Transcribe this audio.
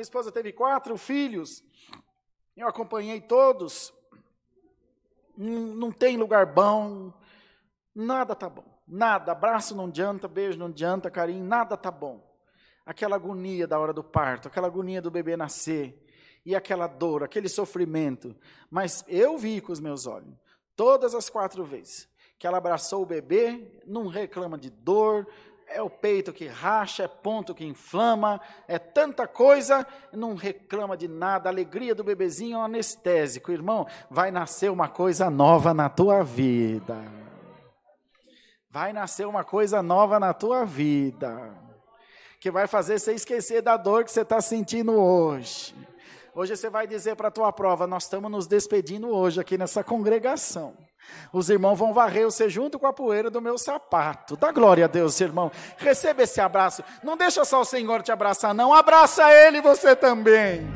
esposa teve quatro filhos. Eu acompanhei todos. Não tem lugar bom. Nada tá bom. Nada. Abraço não adianta, beijo não adianta, carinho, nada tá bom. Aquela agonia da hora do parto, aquela agonia do bebê nascer, e aquela dor, aquele sofrimento. Mas eu vi com os meus olhos, todas as quatro vezes que ela abraçou o bebê, não reclama de dor, é o peito que racha, é ponto que inflama, é tanta coisa, não reclama de nada. A alegria do bebezinho é um anestésico. Irmão, vai nascer uma coisa nova na tua vida. Vai nascer uma coisa nova na tua vida. Que vai fazer você esquecer da dor que você está sentindo hoje. Hoje você vai dizer para a tua prova: nós estamos nos despedindo hoje aqui nessa congregação. Os irmãos vão varrer você junto com a poeira do meu sapato. Dá glória a Deus, irmão. Receba esse abraço. Não deixa só o Senhor te abraçar, não. Abraça Ele você também.